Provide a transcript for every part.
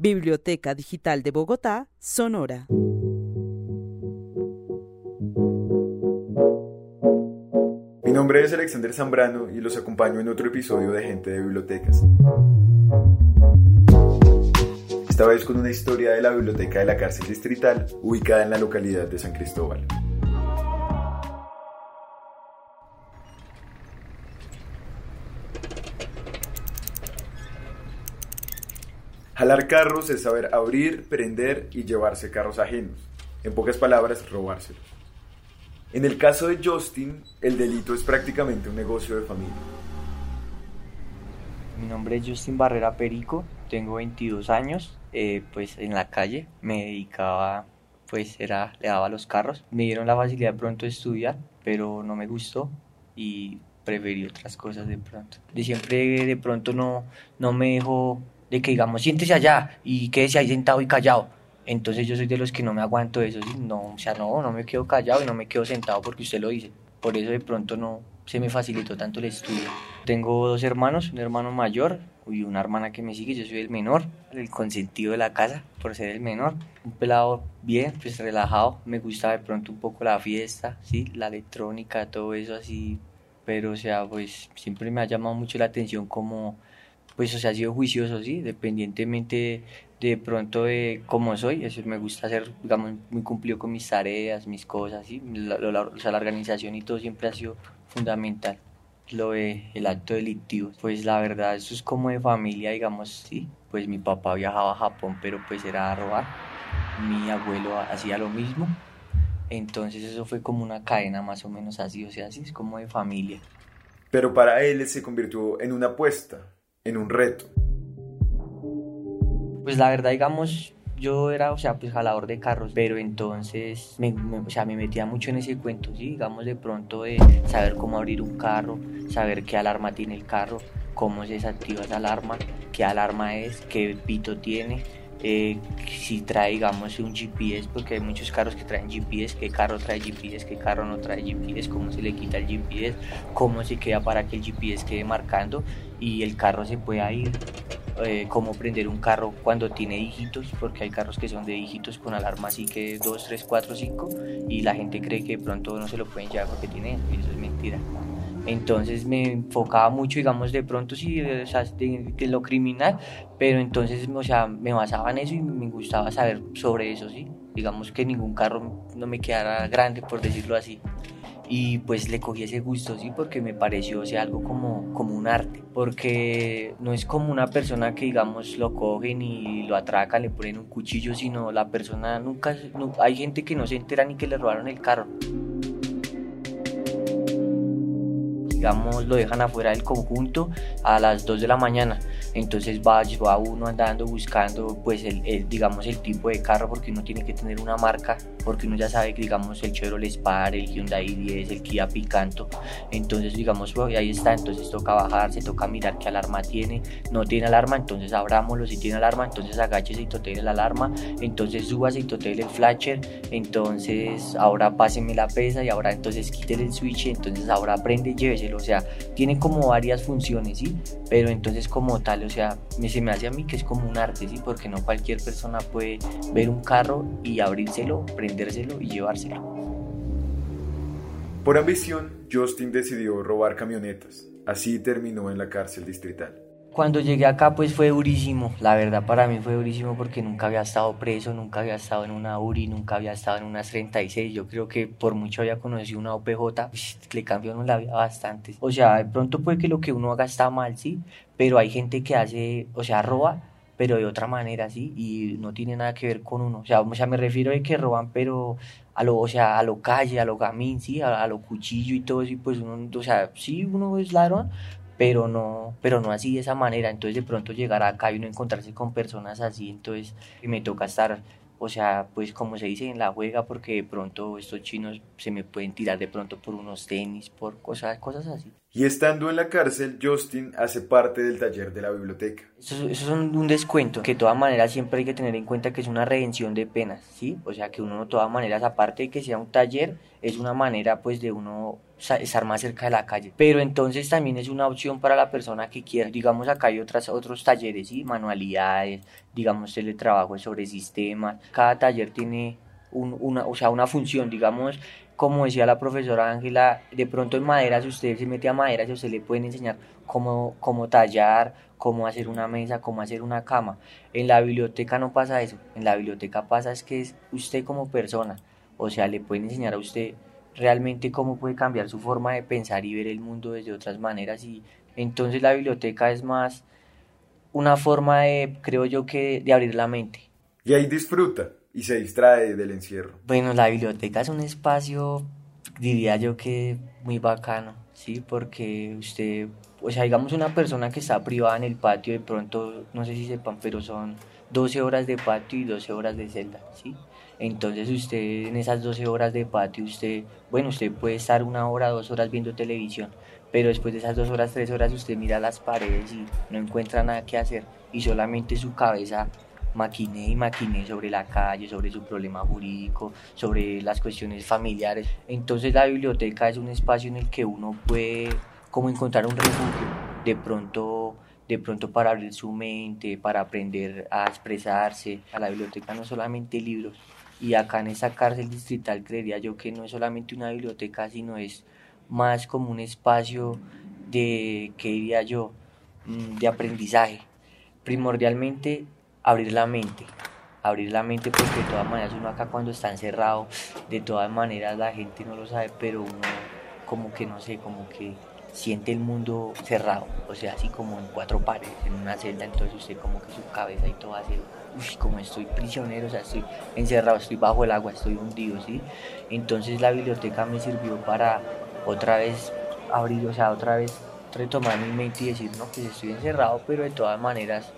Biblioteca Digital de Bogotá, Sonora. Mi nombre es Alexander Zambrano y los acompaño en otro episodio de Gente de Bibliotecas. Esta vez con una historia de la biblioteca de la cárcel distrital ubicada en la localidad de San Cristóbal. Jalar carros es saber abrir, prender y llevarse carros ajenos. En pocas palabras, robárselos. En el caso de Justin, el delito es prácticamente un negocio de familia. Mi nombre es Justin Barrera Perico, tengo 22 años, eh, pues en la calle me dedicaba, pues era, le daba los carros. Me dieron la facilidad de pronto de estudiar, pero no me gustó y preferí otras cosas de pronto. De siempre de pronto no, no me dejo de que digamos, siéntese allá y quédese ahí sentado y callado. Entonces yo soy de los que no me aguanto eso, no, o sea, no, no me quedo callado y no me quedo sentado porque usted lo dice. Por eso de pronto no se me facilitó tanto el estudio. Tengo dos hermanos, un hermano mayor y una hermana que me sigue, yo soy el menor, el consentido de la casa por ser el menor. Un pelado bien, pues relajado, me gusta de pronto un poco la fiesta, sí, la electrónica, todo eso así, pero o sea, pues siempre me ha llamado mucho la atención como pues o sea, ha sido juicioso, ¿sí? Dependientemente de pronto de cómo soy, eso me gusta ser, digamos, muy cumplido con mis tareas, mis cosas, ¿sí? La, o sea, la organización y todo siempre ha sido fundamental. Lo de el acto delictivo, pues la verdad, eso es como de familia, digamos, sí. Pues mi papá viajaba a Japón, pero pues era a robar. Mi abuelo hacía lo mismo. Entonces eso fue como una cadena más o menos así, o sea, así es como de familia. Pero para él se convirtió en una apuesta, en un reto? Pues la verdad, digamos, yo era, o sea, pues jalador de carros, pero entonces me, o sea, me metía mucho en ese cuento, ¿sí? Digamos, de pronto de saber cómo abrir un carro, saber qué alarma tiene el carro, cómo se desactiva esa alarma, qué alarma es, qué pito tiene, eh, si trae, digamos, un GPS, porque hay muchos carros que traen GPS, qué carro trae GPS, qué carro no trae GPS, cómo se le quita el GPS, cómo se queda para que el GPS quede marcando y el carro se pueda ir, eh, cómo prender un carro cuando tiene dígitos, porque hay carros que son de dígitos con alarma así que 2, 3, 4, 5 y la gente cree que de pronto no se lo pueden llevar porque tiene y eso es mentira. Entonces me enfocaba mucho, digamos, de pronto sí, sea, de, lo criminal, pero entonces, o sea, me basaba en eso y me gustaba saber sobre eso, ¿sí? Digamos que ningún carro no me quedara grande, por decirlo así. Y pues le cogí ese gusto, sí, porque me pareció, o sea, algo como, como un arte. Porque no es como una persona que, digamos, lo cogen y lo atracan, le ponen un cuchillo, sino la persona nunca. hay gente que no se entera ni que le robaron el carro. Digamos, lo dejan afuera del conjunto a las 2 de la mañana. Entonces va, va uno andando buscando, pues, el, digamos, el tipo de carro, porque uno tiene que tener una marca, porque uno ya sabe que, digamos, el Chevrolet Spark, el Hyundai 10, el Kia Picanto. Entonces, digamos, pues, ahí está. Entonces toca bajar, se toca mirar qué alarma tiene. No tiene alarma, entonces abrámoslo. Si tiene alarma, entonces agáchese y totele la alarma. Entonces súbase y totele el flasher. Entonces, ahora páseme la pesa y ahora entonces quítele el switch. Entonces, ahora prende y llévese o sea, tiene como varias funciones, ¿sí? Pero entonces como tal, o sea, se me hace a mí que es como un arte, ¿sí? Porque no cualquier persona puede ver un carro y abrírselo, prendérselo y llevárselo. Por ambición, Justin decidió robar camionetas. Así terminó en la cárcel distrital. Cuando llegué acá pues fue durísimo, la verdad para mí fue durísimo porque nunca había estado preso, nunca había estado en una URI, nunca había estado en unas 36, yo creo que por mucho había conocido una OPJ, pues, le cambió la vida bastante. O sea, de pronto puede que lo que uno haga está mal, sí, pero hay gente que hace, o sea, roba, pero de otra manera, sí, y no tiene nada que ver con uno. O sea, o sea me refiero a que roban, pero a lo, o sea, a lo calle, a lo gamín, sí, a, a lo cuchillo y todo eso, y pues uno, o sea, sí, uno es ladrón, pero no, pero no así de esa manera. Entonces de pronto llegar acá y uno encontrarse con personas así, entonces me toca estar, o sea, pues como se dice en la juega, porque de pronto estos chinos se me pueden tirar de pronto por unos tenis, por cosas, cosas así. Y estando en la cárcel, Justin hace parte del taller de la biblioteca. Eso, eso es un, un descuento, que de todas maneras siempre hay que tener en cuenta que es una redención de penas, ¿sí? O sea que uno de todas maneras, aparte de que sea un taller, es una manera pues de uno estar más cerca de la calle. Pero entonces también es una opción para la persona que quiera. Digamos acá hay otras, otros talleres, ¿sí? Manualidades, digamos teletrabajo sobre sistemas. Cada taller tiene un, una, o sea, una función, digamos, como decía la profesora Ángela, de pronto en madera, si usted se mete a madera, si usted le pueden enseñar cómo, cómo tallar, cómo hacer una mesa, cómo hacer una cama. En la biblioteca no pasa eso, en la biblioteca pasa es que es usted como persona, o sea, le pueden enseñar a usted realmente cómo puede cambiar su forma de pensar y ver el mundo desde otras maneras y entonces la biblioteca es más una forma de, creo yo que, de abrir la mente. Y ahí disfruta y se distrae del encierro. Bueno, la biblioteca es un espacio, diría yo que muy bacano, ¿sí? Porque usted, o sea, digamos una persona que está privada en el patio, de pronto, no sé si sepan, pero son 12 horas de patio y 12 horas de celda, ¿sí? Entonces usted en esas 12 horas de patio, usted, bueno, usted puede estar una hora, dos horas viendo televisión, pero después de esas dos horas, tres horas, usted mira las paredes y no encuentra nada que hacer y solamente su cabeza maquiné y maquiné sobre la calle, sobre su problema jurídico, sobre las cuestiones familiares. Entonces la biblioteca es un espacio en el que uno puede como encontrar un refugio, de pronto de pronto para abrir su mente, para aprender a expresarse. A la biblioteca no solamente libros. Y acá en esa cárcel distrital creería yo que no es solamente una biblioteca, sino es más como un espacio de, ¿qué diría yo?, mm, de aprendizaje. Primordialmente abrir la mente, abrir la mente porque de todas maneras uno acá cuando está encerrado, de todas maneras la gente no lo sabe, pero uno como que no sé, como que siente el mundo cerrado, o sea, así como en cuatro paredes, en una celda, entonces usted como que su cabeza y todo hace, uy, como estoy prisionero, o sea, estoy encerrado, estoy bajo el agua, estoy hundido, ¿sí? Entonces la biblioteca me sirvió para otra vez abrir, o sea, otra vez retomar mi mente y decir, no, pues estoy encerrado, pero de todas maneras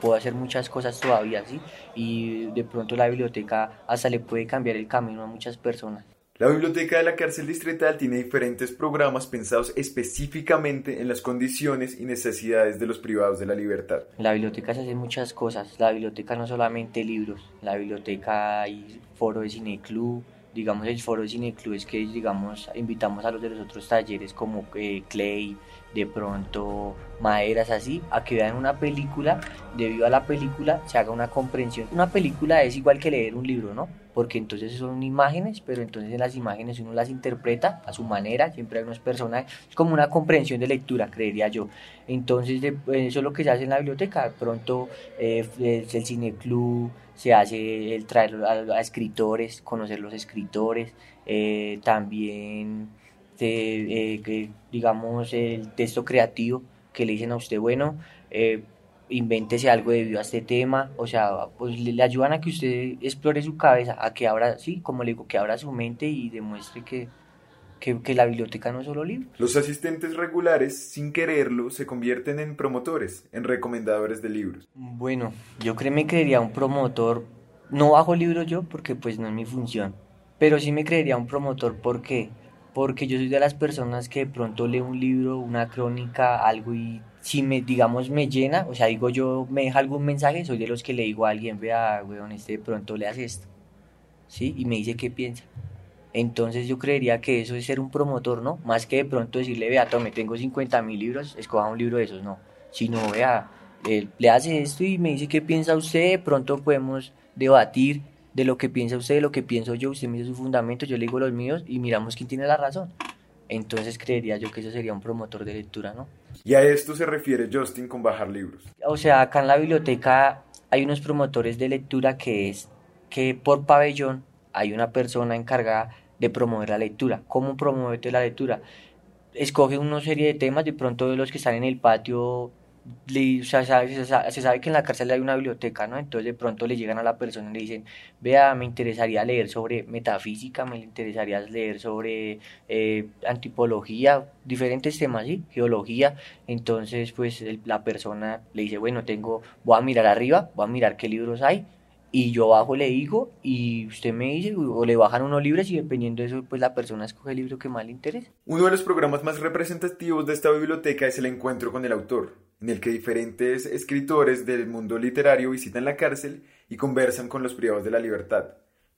puedo hacer muchas cosas todavía, ¿sí? Y de pronto la biblioteca hasta le puede cambiar el camino a muchas personas. La biblioteca de la cárcel distrital tiene diferentes programas pensados específicamente en las condiciones y necesidades de los privados de la libertad. La biblioteca se hace muchas cosas. La biblioteca no solamente libros. La biblioteca hay foro de cine club. Digamos, el foro de cine club es que, digamos, invitamos a los de los otros talleres como eh, Clay, de pronto maderas así, a que vean una película, debido a la película se haga una comprensión. Una película es igual que leer un libro, ¿no? Porque entonces son imágenes, pero entonces en las imágenes uno las interpreta a su manera, siempre hay unos personajes, es como una comprensión de lectura, creería yo. Entonces eso es lo que se hace en la biblioteca, de pronto eh, el cine club, se hace el traer a, escritores, conocer los escritores, eh, también eh, que, digamos, el texto creativo que le dicen a usted, bueno, eh, invéntese algo debido a este tema, o sea, pues le, ayudan a que usted explore su cabeza, a que abra, sí, como le digo, que abra su mente y demuestre que, que, que, la biblioteca no es solo libros. Los asistentes regulares, sin quererlo, se convierten en promotores, en recomendadores de libros. Bueno, yo creo me creería un promotor, no bajo libros yo, porque pues no es mi función, pero sí me creería un promotor porque porque yo soy de las personas que de pronto leo un libro, una crónica, algo y si me, digamos, me llena, o sea, digo yo, me deja algún mensaje, soy de los que le digo a alguien, vea, weón, este de pronto leas esto, ¿sí? Y me dice qué piensa. Entonces yo creería que eso es ser un promotor, ¿no? Más que de pronto decirle, vea, tome, tengo 50 mil libros, escoja un libro de esos, no. Sino, vea, le hace esto y me dice qué piensa usted, de pronto podemos debatir, de lo que piensa usted, de lo que pienso yo, usted me dice su fundamento, yo le digo los míos y miramos quién tiene la razón. Entonces creería yo que eso sería un promotor de lectura, ¿no? Y a esto se refiere Justin con bajar libros. O sea, acá en la biblioteca hay unos promotores de lectura que es que por pabellón hay una persona encargada de promover la lectura. ¿Cómo promueve la lectura? Escoge una serie de temas, de pronto de los que están en el patio le, se, sabe, que en la cárcel hay una biblioteca, ¿no? Entonces de pronto le llegan a la persona y le dicen, vea, me interesaría leer sobre metafísica, me interesaría leer sobre eh, antipología, diferentes temas, ¿sí? Geología. Entonces, pues la persona le dice, bueno, tengo, voy a mirar arriba, voy a mirar qué libros hay y yo bajo, le digo y usted me dice o le bajan unos libros y dependiendo de eso pues la persona escoge el libro que más le interese. Uno de los programas más representativos de esta biblioteca es el encuentro con el autor, en el que diferentes escritores del mundo literario visitan la cárcel y conversan con los privados de la libertad.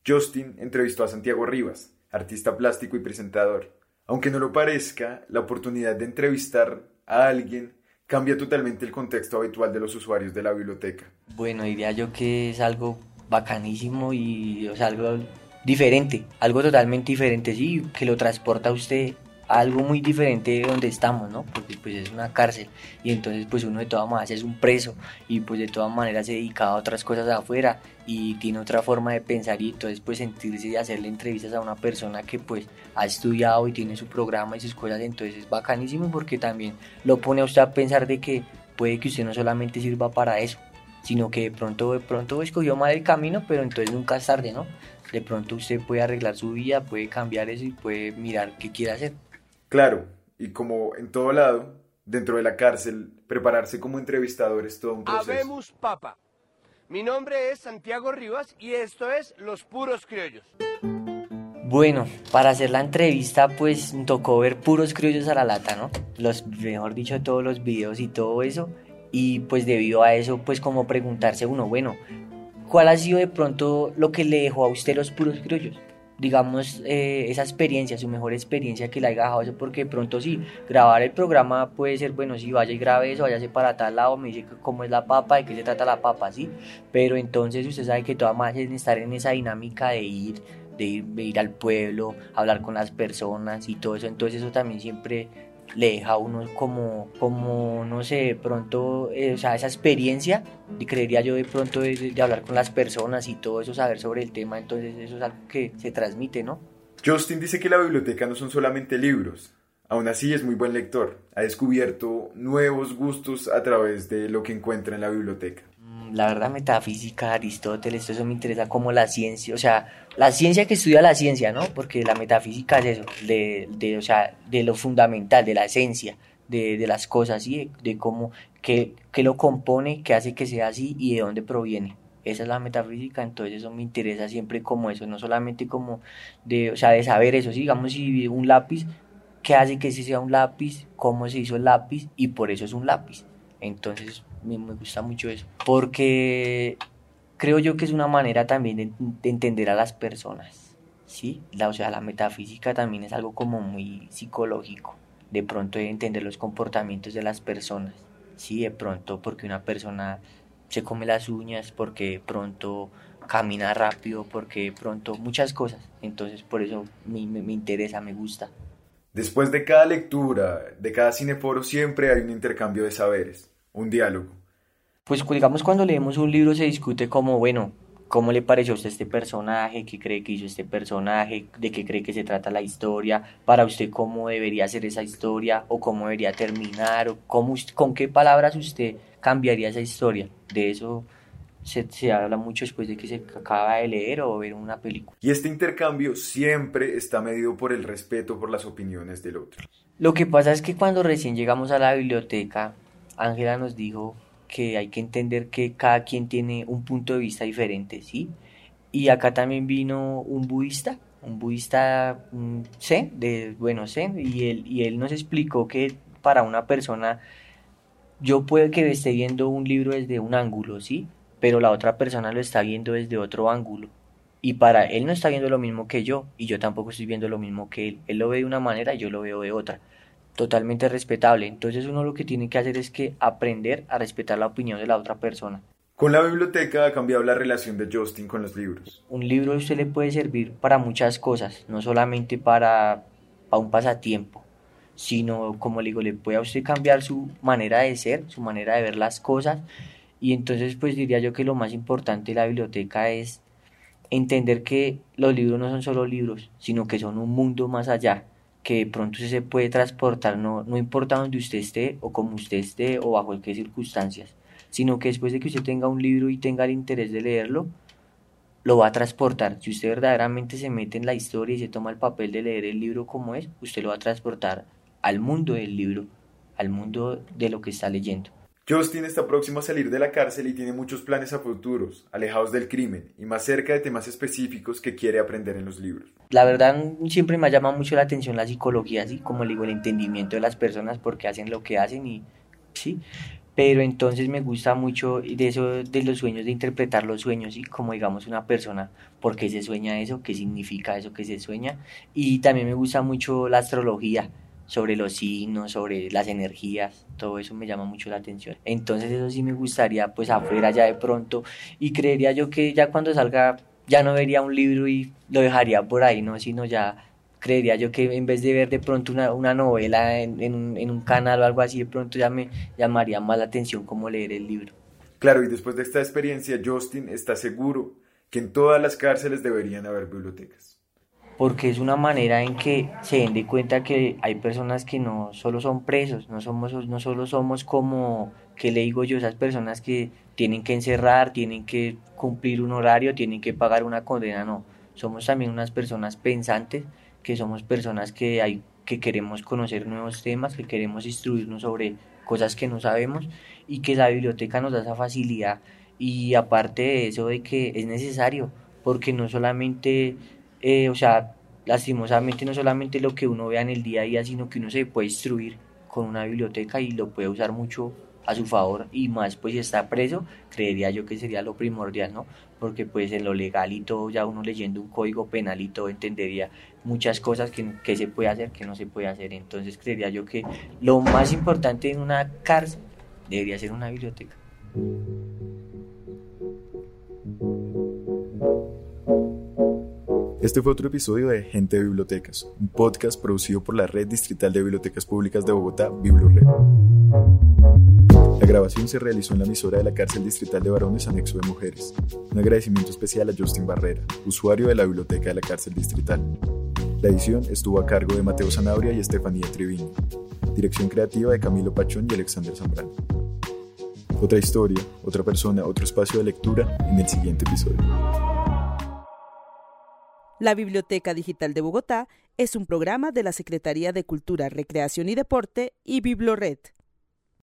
Justin entrevistó a Santiago Rivas, artista plástico y presentador. Aunque no lo parezca, la oportunidad de entrevistar a alguien cambia totalmente el contexto habitual de los usuarios de la biblioteca. Bueno, diría yo que es algo bacanísimo y o sea, algo diferente, algo totalmente diferente, sí, que lo transporta a usted algo muy diferente de donde estamos, ¿no? Porque pues es una cárcel y entonces pues uno de todas maneras es un preso y pues de todas maneras se dedica a otras cosas afuera y tiene otra forma de pensar y entonces pues sentirse y hacerle entrevistas a una persona que pues ha estudiado y tiene su programa y sus cosas, entonces es bacanísimo porque también lo pone a usted a pensar de que puede que usted no solamente sirva para eso, sino que de pronto de pronto escogió mal el camino, pero entonces nunca es tarde, ¿no? De pronto usted puede arreglar su vida, puede cambiar eso y puede mirar qué quiere hacer. Claro, y como en todo lado, dentro de la cárcel, prepararse como entrevistador es todo un proceso. Habemos papa. Mi nombre es Santiago Rivas y esto es Los Puros Criollos. Bueno, para hacer la entrevista pues tocó ver puros criollos a la lata, ¿no? Los, mejor dicho, todos los videos y todo eso. Y pues debido a eso pues como preguntarse uno, bueno, ¿cuál ha sido de pronto lo que le dejó a usted los puros criollos? Digamos, eh, esa experiencia, su mejor experiencia que le haya dejado eso, porque de pronto sí, grabar el programa puede ser, bueno, si vaya y grabe eso, váyase para tal lado, me dice cómo es la papa, de qué se trata la papa, sí, pero entonces usted sabe que toda más es estar en esa dinámica de ir, de ir, de ir al pueblo, hablar con las personas y todo eso, entonces eso también siempre le deja a uno como, como no sé, de pronto, eh, o sea, esa experiencia, y creería yo de pronto de, hablar con las personas y todo eso, saber sobre el tema, entonces eso es algo que se transmite, ¿no? Justin dice que la biblioteca no son solamente libros, aún así es muy buen lector, ha descubierto nuevos gustos a través de lo que encuentra en la biblioteca la verdad, metafísica, Aristóteles, eso me interesa como la ciencia, o sea, la ciencia que estudia la ciencia, ¿no? Porque la metafísica es eso, de, de o sea, de lo fundamental, de la esencia de, de las cosas, ¿sí? De, cómo, qué, qué lo compone, qué hace que sea así y de dónde proviene. Esa es la metafísica, entonces eso me interesa siempre como eso, no solamente como de, o sea, de saber eso, digamos si un lápiz, qué hace que ese sea un lápiz, cómo se hizo el lápiz y por eso es un lápiz. Entonces me, me gusta mucho eso, porque creo yo que es una manera también de, entender a las personas, ¿sí? La, o sea, la metafísica también es algo como muy psicológico, de pronto de entender los comportamientos de las personas, ¿sí? De pronto porque una persona se come las uñas, porque de pronto camina rápido, porque de pronto muchas cosas, entonces por eso me, me, me interesa, me gusta. Después de cada lectura, de cada cineforo, siempre hay un intercambio de saberes un diálogo. Pues digamos cuando leemos un libro se discute como, bueno, ¿cómo le pareció a usted este personaje? ¿Qué cree que hizo este personaje? ¿De qué cree que se trata la historia? ¿Para usted cómo debería ser esa historia? ¿O cómo debería terminar? ¿O cómo, con qué palabras usted cambiaría esa historia? De eso se, se, habla mucho después de que se acaba de leer o ver una película. Y este intercambio siempre está medido por el respeto por las opiniones del otro. Lo que pasa es que cuando recién llegamos a la biblioteca, Ángela nos dijo que hay que entender que cada quien tiene un punto de vista diferente, ¿sí? Y acá también vino un budista, un budista zen, de, bueno, zen, y él, y él nos explicó que para una persona, yo puede que esté viendo un libro desde un ángulo, ¿sí? Pero la otra persona lo está viendo desde otro ángulo. Y para él no está viendo lo mismo que yo, y yo tampoco estoy viendo lo mismo que él. Él lo ve de una manera y yo lo veo de otra totalmente respetable. Entonces uno lo que tiene que hacer es que aprender a respetar la opinión de la otra persona. Con la biblioteca ha cambiado la relación de Justin con los libros. Un libro a usted le puede servir para muchas cosas, no solamente para, para un pasatiempo, sino como le digo, le puede a usted cambiar su manera de ser, su manera de ver las cosas. Y entonces pues diría yo que lo más importante de la biblioteca es entender que los libros no son solo libros, sino que son un mundo más allá, que pronto se puede transportar, no, no importa dónde usted esté o como usted esté o bajo qué circunstancias, sino que después de que usted tenga un libro y tenga el interés de leerlo, lo va a transportar. Si usted verdaderamente se mete en la historia y se toma el papel de leer el libro como es, usted lo va a transportar al mundo del libro, al mundo de lo que está leyendo. Justin está próximo a salir de la cárcel y tiene muchos planes a futuros, alejados del crimen y más cerca de temas específicos que quiere aprender en los libros. La verdad siempre me ha llamado mucho la atención la psicología, así como digo, el entendimiento de las personas porque hacen lo que hacen y sí, pero entonces me gusta mucho de eso de los sueños, de interpretar los sueños y como digamos una persona, por qué se sueña eso, qué significa eso que se sueña y también me gusta mucho la astrología sobre los signos, sobre las energías, todo eso me llama mucho la atención. Entonces eso sí me gustaría pues afuera ya de pronto y creería yo que ya cuando salga ya no vería un libro y lo dejaría por ahí, no, sino ya creería yo que en vez de ver de pronto una, una novela en, un, en, un, canal o algo así, de pronto ya me llamaría más la atención como leer el libro. Claro, y después de esta experiencia, Justin está seguro que en todas las cárceles deberían haber bibliotecas. Porque es una manera en que se den de cuenta que hay personas que no solo son presos, no, somos, no solo somos como, que le digo yo, esas personas que tienen que encerrar, tienen que cumplir un horario, tienen que pagar una condena, no. Somos también unas personas pensantes que somos personas que, hay, que queremos conocer nuevos temas, que queremos instruirnos sobre cosas que no sabemos y que la biblioteca nos da esa facilidad y aparte de eso de que es necesario porque no solamente, eh, o sea, lastimosamente no solamente lo que uno vea en el día a día, sino que uno se puede instruir con una biblioteca y lo puede usar mucho a su favor y más pues si está preso, creería yo que sería lo primordial, ¿no? Porque pues en lo legal y todo, ya uno leyendo un código penal y todo entendería muchas cosas que, que se puede hacer, que no se puede hacer. Entonces creería yo que lo más importante en una cárcel debería ser una biblioteca. Este fue otro episodio de Gente de Bibliotecas, un podcast producido por la Red Distrital de Bibliotecas Públicas de Bogotá, BibloRed. La grabación se realizó en la emisora de la cárcel distrital de varones anexo de mujeres. Un agradecimiento especial a Justin Barrera, usuario de la biblioteca de la cárcel distrital. La edición estuvo a cargo de Mateo Zanabria y Estefanía Triviño. Dirección creativa de Camilo Pachón y Alexander Zambrano. Otra historia, otra persona, otro espacio de lectura en el siguiente episodio. La Biblioteca Digital de Bogotá es un programa de la Secretaría de Cultura, Recreación y Deporte y BibloRed.